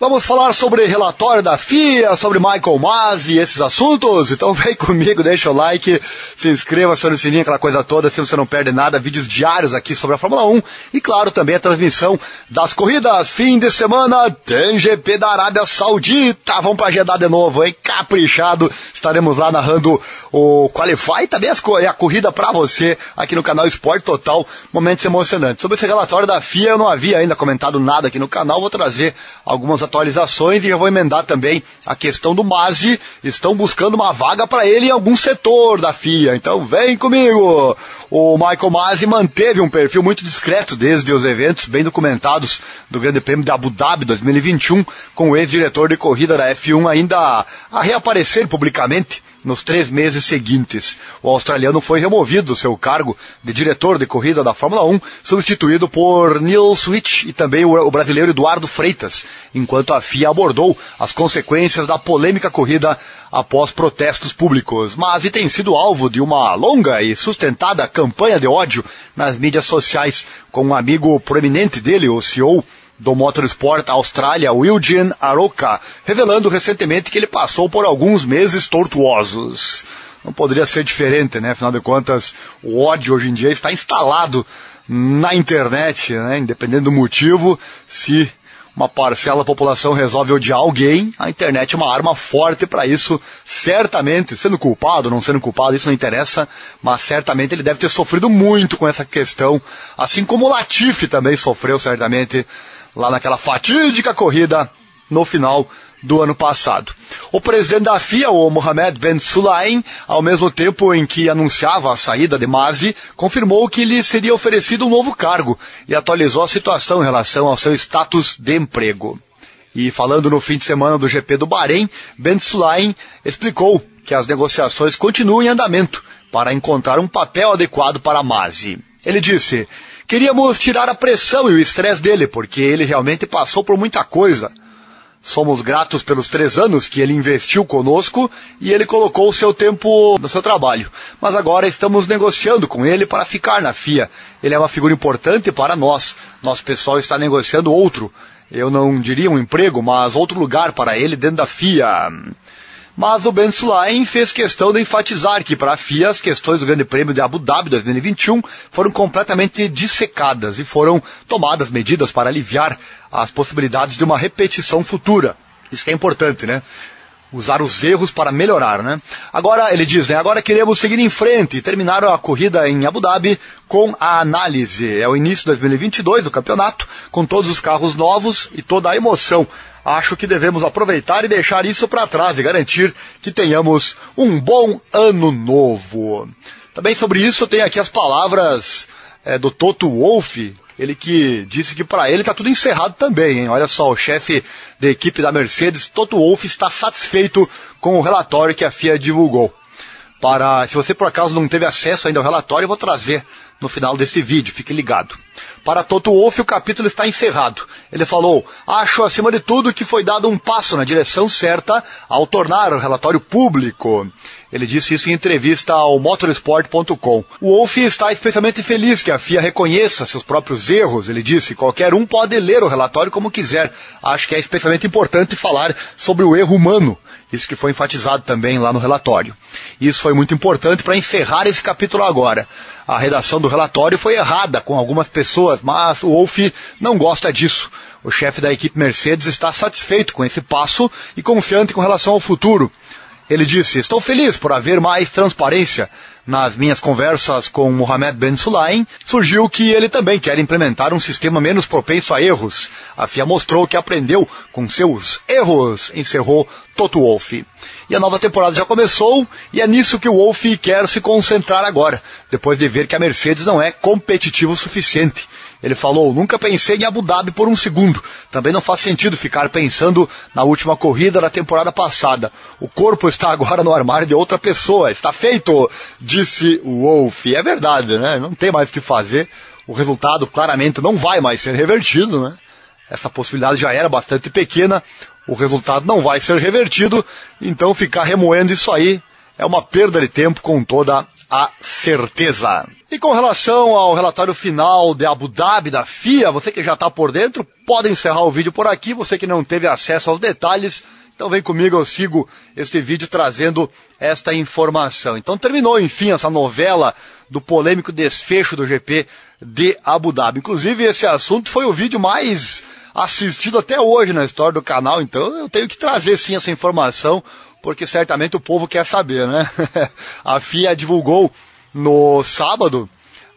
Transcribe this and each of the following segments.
Vamos falar sobre relatório da FIA, sobre Michael Masi e esses assuntos? Então vem comigo, deixa o like, se inscreva, acione o sininho, aquela coisa toda, assim você não perde nada, vídeos diários aqui sobre a Fórmula 1 e claro também a transmissão das corridas. Fim de semana tem GP da Arábia Saudita, vamos pra Jeddah de novo, hein? Caprichado, estaremos lá narrando o Qualify e também a corrida para você aqui no canal Esporte Total, momentos emocionantes. Sobre esse relatório da FIA eu não havia ainda comentado nada aqui no canal, vou trazer algumas atualizações e já vou emendar também a questão do Masi. Estão buscando uma vaga para ele em algum setor da FIA. Então vem comigo! O Michael Masi manteve um perfil muito discreto desde os eventos bem documentados do Grande Prêmio de Abu Dhabi 2021, com o ex-diretor de corrida da F1 ainda a reaparecer publicamente nos três meses seguintes. O australiano foi removido do seu cargo de diretor de corrida da Fórmula 1, substituído por Neil Switch e também o brasileiro Eduardo Freitas, enquanto a FIA abordou as consequências da polêmica corrida após protestos públicos. Mas e tem sido alvo de uma longa e sustentada campanha de ódio nas mídias sociais, com um amigo proeminente dele, o CEO do Motorsport Austrália, Wilgen Aroca, revelando recentemente que ele passou por alguns meses tortuosos. Não poderia ser diferente, né? Afinal de contas, o ódio hoje em dia está instalado na internet, né? Independente do motivo, se uma parcela da população resolve odiar alguém, a internet é uma arma forte para isso, certamente, sendo culpado ou não sendo culpado, isso não interessa, mas certamente ele deve ter sofrido muito com essa questão, assim como o Latifi também sofreu certamente lá naquela fatídica corrida no final do ano passado. O presidente da FIA, o Mohamed Ben Sulayem, ao mesmo tempo em que anunciava a saída de Masi, confirmou que lhe seria oferecido um novo cargo e atualizou a situação em relação ao seu status de emprego. E falando no fim de semana do GP do Bahrein, Ben Sulayem explicou que as negociações continuam em andamento para encontrar um papel adequado para Masi. Ele disse: Queríamos tirar a pressão e o estresse dele, porque ele realmente passou por muita coisa. Somos gratos pelos três anos que ele investiu conosco e ele colocou o seu tempo no seu trabalho. Mas agora estamos negociando com ele para ficar na FIA. Ele é uma figura importante para nós. Nosso pessoal está negociando outro. Eu não diria um emprego, mas outro lugar para ele dentro da FIA. Mas o Ben Sulaim fez questão de enfatizar que para a FIA as questões do Grande Prêmio de Abu Dhabi 2021 foram completamente dissecadas e foram tomadas medidas para aliviar as possibilidades de uma repetição futura. Isso que é importante, né? usar os erros para melhorar, né? Agora, ele diz, né, agora queremos seguir em frente e terminar a corrida em Abu Dhabi com a análise. É o início de 2022 do campeonato, com todos os carros novos e toda a emoção. Acho que devemos aproveitar e deixar isso para trás e garantir que tenhamos um bom ano novo. Também sobre isso tem aqui as palavras é, do Toto Wolff, ele que disse que para ele está tudo encerrado também, hein? Olha só, o chefe da equipe da Mercedes, Toto Wolff, está satisfeito com o relatório que a FIA divulgou. Para, se você por acaso não teve acesso ainda ao relatório, eu vou trazer no final desse vídeo, fique ligado. Para Toto Wolff, o capítulo está encerrado. Ele falou: Acho, acima de tudo, que foi dado um passo na direção certa ao tornar o relatório público. Ele disse isso em entrevista ao motorsport.com. O Wolff está especialmente feliz que a FIA reconheça seus próprios erros. Ele disse: qualquer um pode ler o relatório como quiser. Acho que é especialmente importante falar sobre o erro humano. Isso que foi enfatizado também lá no relatório. Isso foi muito importante para encerrar esse capítulo agora. A redação do relatório foi errada com algumas pessoas, mas o Wolff não gosta disso. O chefe da equipe Mercedes está satisfeito com esse passo e confiante com relação ao futuro. Ele disse: Estou feliz por haver mais transparência. Nas minhas conversas com Mohamed Ben Sulaim, surgiu que ele também quer implementar um sistema menos propenso a erros. A FIA mostrou que aprendeu com seus erros, encerrou Toto Wolff. E a nova temporada já começou e é nisso que o Wolff quer se concentrar agora, depois de ver que a Mercedes não é competitiva o suficiente. Ele falou: Nunca pensei em Abu Dhabi por um segundo. Também não faz sentido ficar pensando na última corrida da temporada passada. O corpo está agora no armário de outra pessoa. Está feito, disse o Wolf. É verdade, né? Não tem mais o que fazer. O resultado claramente não vai mais ser revertido, né? Essa possibilidade já era bastante pequena. O resultado não vai ser revertido. Então ficar remoendo isso aí é uma perda de tempo com toda a certeza. Com relação ao relatório final de Abu Dhabi da FIA, você que já está por dentro, pode encerrar o vídeo por aqui. Você que não teve acesso aos detalhes, então vem comigo, eu sigo este vídeo trazendo esta informação. Então terminou, enfim, essa novela do polêmico desfecho do GP de Abu Dhabi. Inclusive, esse assunto foi o vídeo mais assistido até hoje na história do canal, então eu tenho que trazer sim essa informação, porque certamente o povo quer saber, né? a FIA divulgou no sábado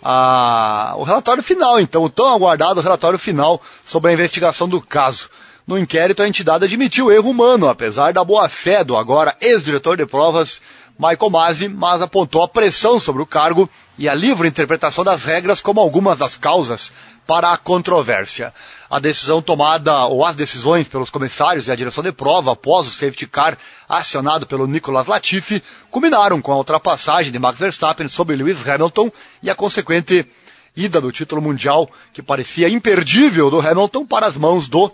a, o relatório final, então, o tão aguardado relatório final sobre a investigação do caso. No inquérito, a entidade admitiu erro humano, apesar da boa-fé do agora ex-diretor de provas, Michael Masi, mas apontou a pressão sobre o cargo e a livre interpretação das regras como algumas das causas para a controvérsia. A decisão tomada, ou as decisões pelos comissários e a direção de prova após o safety car acionado pelo Nicolas Latifi, culminaram com a ultrapassagem de Max Verstappen sobre Lewis Hamilton e a consequente ida do título mundial, que parecia imperdível do Hamilton, para as mãos do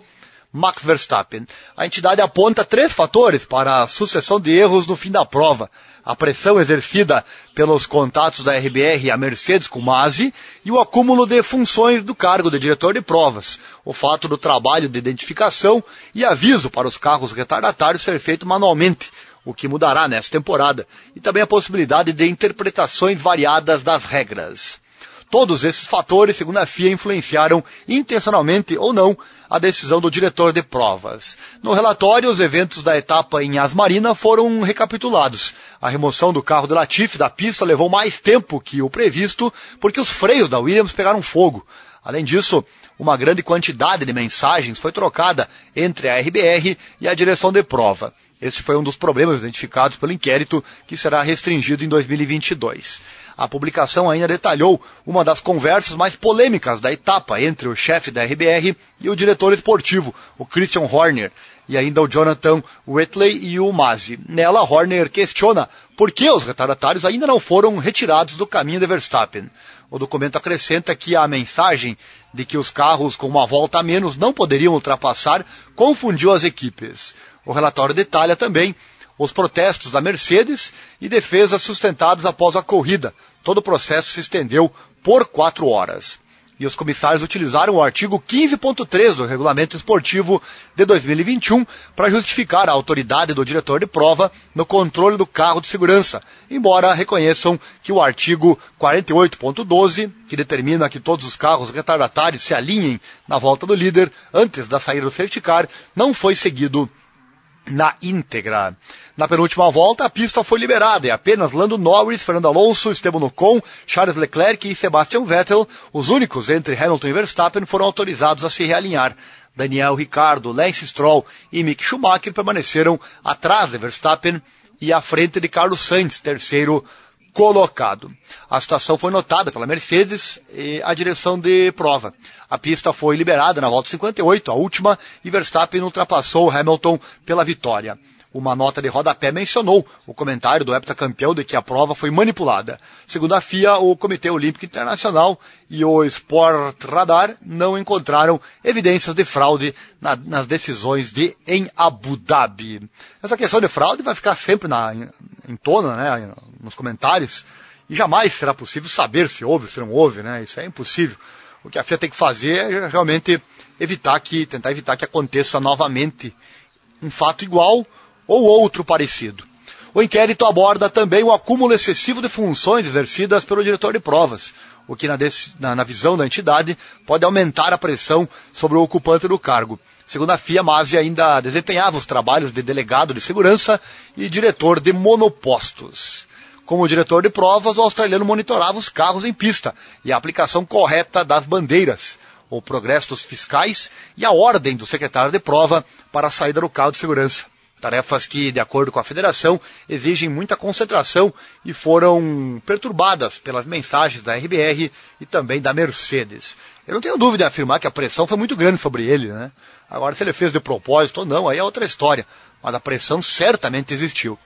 Max Verstappen. A entidade aponta três fatores para a sucessão de erros no fim da prova. A pressão exercida pelos contatos da RBR e a Mercedes com Masi e o acúmulo de funções do cargo de diretor de provas, o fato do trabalho de identificação e aviso para os carros retardatários ser feito manualmente, o que mudará nesta temporada, e também a possibilidade de interpretações variadas das regras. Todos esses fatores, segundo a FIA, influenciaram intencionalmente ou não a decisão do diretor de provas. No relatório, os eventos da etapa em Asmarina foram recapitulados. A remoção do carro de Latifi da pista levou mais tempo que o previsto, porque os freios da Williams pegaram fogo. Além disso, uma grande quantidade de mensagens foi trocada entre a RBR e a direção de prova. Esse foi um dos problemas identificados pelo inquérito, que será restringido em 2022. A publicação ainda detalhou uma das conversas mais polêmicas da etapa entre o chefe da RBR e o diretor esportivo, o Christian Horner, e ainda o Jonathan Whitley e o Masi. Nela, Horner questiona por que os retardatários ainda não foram retirados do caminho de Verstappen. O documento acrescenta que a mensagem de que os carros com uma volta a menos não poderiam ultrapassar confundiu as equipes. O relatório detalha também os protestos da Mercedes e defesas sustentadas após a corrida. Todo o processo se estendeu por quatro horas. E os comissários utilizaram o artigo 15.3 do Regulamento Esportivo de 2021 para justificar a autoridade do diretor de prova no controle do carro de segurança, embora reconheçam que o artigo 48.12, que determina que todos os carros retardatários se alinhem na volta do líder antes da saída do safety car, não foi seguido na íntegra. Na penúltima volta, a pista foi liberada e apenas Lando Norris, Fernando Alonso, Esteban Ocon, Charles Leclerc e Sebastian Vettel, os únicos entre Hamilton e Verstappen, foram autorizados a se realinhar. Daniel Ricardo, Lance Stroll e Mick Schumacher permaneceram atrás de Verstappen e à frente de Carlos Sainz, terceiro colocado. A situação foi notada pela Mercedes e a direção de prova. A pista foi liberada na volta 58, a última, e Verstappen ultrapassou Hamilton pela vitória. Uma nota de rodapé mencionou o comentário do heptacampeão de que a prova foi manipulada. Segundo a FIA, o Comitê Olímpico Internacional e o Sport Radar não encontraram evidências de fraude na, nas decisões de em Abu Dhabi. Essa questão de fraude vai ficar sempre na, em, tona, né, nos comentários, e jamais será possível saber se houve ou se não houve, né? Isso é impossível. O que a FIA tem que fazer é realmente evitar que, tentar evitar que aconteça novamente um fato igual ou outro parecido. O inquérito aborda também o acúmulo excessivo de funções exercidas pelo diretor de provas, o que, na, na, visão da entidade, pode aumentar a pressão sobre o ocupante do cargo. Segundo a FIA, Masi ainda desempenhava os trabalhos de delegado de segurança e diretor de monopostos. Como diretor de provas, o australiano monitorava os carros em pista e a aplicação correta das bandeiras, o progresso dos fiscais e a ordem do secretário de prova para a saída do carro de segurança. Tarefas que, de acordo com a federação, exigem muita concentração e foram perturbadas pelas mensagens da RBR e também da Mercedes. Eu não tenho dúvida em afirmar que a pressão foi muito grande sobre ele, né? Agora, se ele fez de propósito ou não, aí é outra história. Mas a pressão certamente existiu.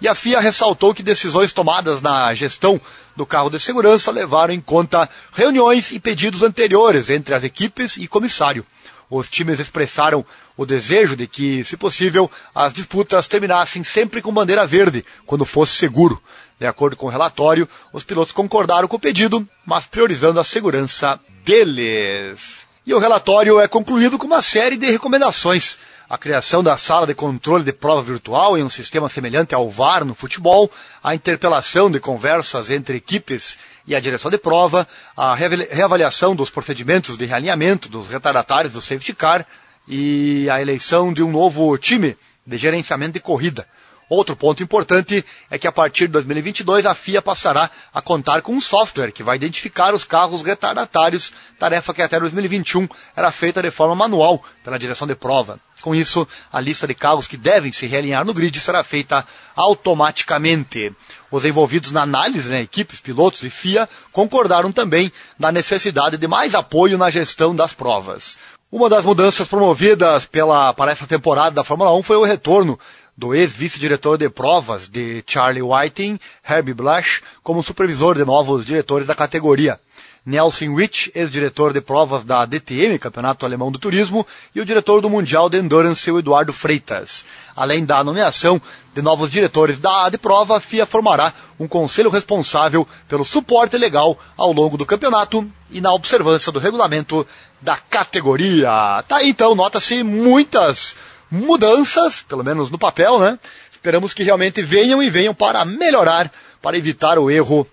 E a FIA ressaltou que decisões tomadas na gestão do carro de segurança levaram em conta reuniões e pedidos anteriores entre as equipes e comissário. Os times expressaram o desejo de que, se possível, as disputas terminassem sempre com bandeira verde, quando fosse seguro. De acordo com o relatório, os pilotos concordaram com o pedido, mas priorizando a segurança deles. E o relatório é concluído com uma série de recomendações. A criação da sala de controle de prova virtual em um sistema semelhante ao VAR no futebol, a interpelação de conversas entre equipes e a direção de prova, a reavaliação dos procedimentos de realinhamento dos retardatários do safety car e a eleição de um novo time de gerenciamento de corrida. Outro ponto importante é que a partir de 2022 a FIA passará a contar com um software que vai identificar os carros retardatários, tarefa que até 2021 era feita de forma manual pela direção de prova. Com isso, a lista de carros que devem se realinhar no grid será feita automaticamente. Os envolvidos na análise, né, equipes, pilotos e FIA, concordaram também na necessidade de mais apoio na gestão das provas. Uma das mudanças promovidas pela, para essa temporada da Fórmula 1 foi o retorno do ex-vice-diretor de provas de Charlie Whiting, Herbie Blash, como supervisor de novos diretores da categoria. Nelson Rich, ex-diretor de provas da DTM, Campeonato Alemão do Turismo, e o diretor do Mundial de Endurance, o Eduardo Freitas. Além da nomeação de novos diretores da de prova, a FIA formará um conselho responsável pelo suporte legal ao longo do campeonato e na observância do regulamento da categoria. Tá aí então, nota-se muitas mudanças, pelo menos no papel, né? Esperamos que realmente venham e venham para melhorar, para evitar o erro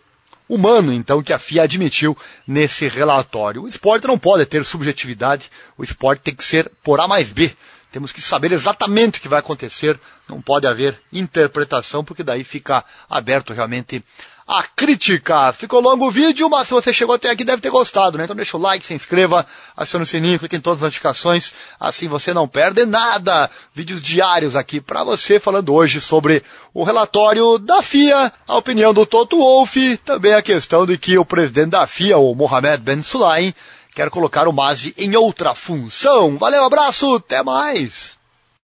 humano, então, que a FIA admitiu nesse relatório. O esporte não pode ter subjetividade, o esporte tem que ser por A mais B. Temos que saber exatamente o que vai acontecer, não pode haver interpretação, porque daí fica aberto realmente a crítica. Ficou longo o vídeo, mas se você chegou até aqui deve ter gostado, né? Então deixa o like, se inscreva, acione o sininho, clique em todas as notificações, assim você não perde nada. Vídeos diários aqui para você falando hoje sobre o relatório da FIA, a opinião do Toto Wolff, também a questão de que o presidente da FIA, o Mohamed Ben Sulayem, quer colocar o Mazi em outra função. Valeu, abraço, até mais!